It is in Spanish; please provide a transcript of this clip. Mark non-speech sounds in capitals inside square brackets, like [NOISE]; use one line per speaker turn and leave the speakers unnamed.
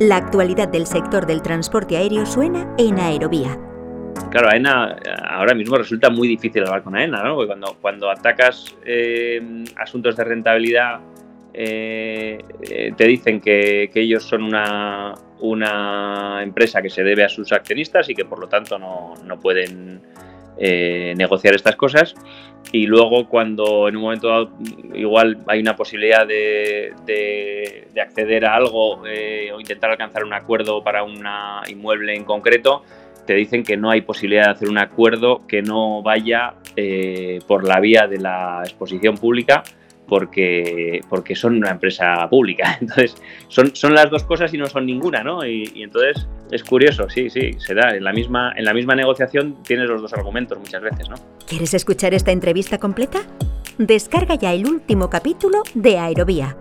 La actualidad del sector del transporte aéreo suena en Aerovía.
Claro, AENA ahora mismo resulta muy difícil hablar con AENA, ¿no? Porque cuando, atacas eh, asuntos de rentabilidad, eh, eh, te dicen que, ellos son una, una, empresa que se debe a sus accionistas y que por lo tanto no, no pueden negociar estas cosas. Y luego cuando en un momento igual hay una posibilidad de, acceder a algo eh, o intentar alcanzar un acuerdo para un inmueble en concreto, te dicen que no hay posibilidad de hacer un acuerdo que no vaya eh, por la vía de la exposición pública porque, porque son una empresa pública. [LAUGHS] Entonces, son, son las dos cosas y no son ninguna, ¿no? Y, entonces es curioso, sí, sí, se da. En la, misma, en la misma negociación tienes los dos argumentos muchas veces, ¿no?
¿Quieres escuchar esta entrevista completa? Descarga ya el último capítulo de Aerovía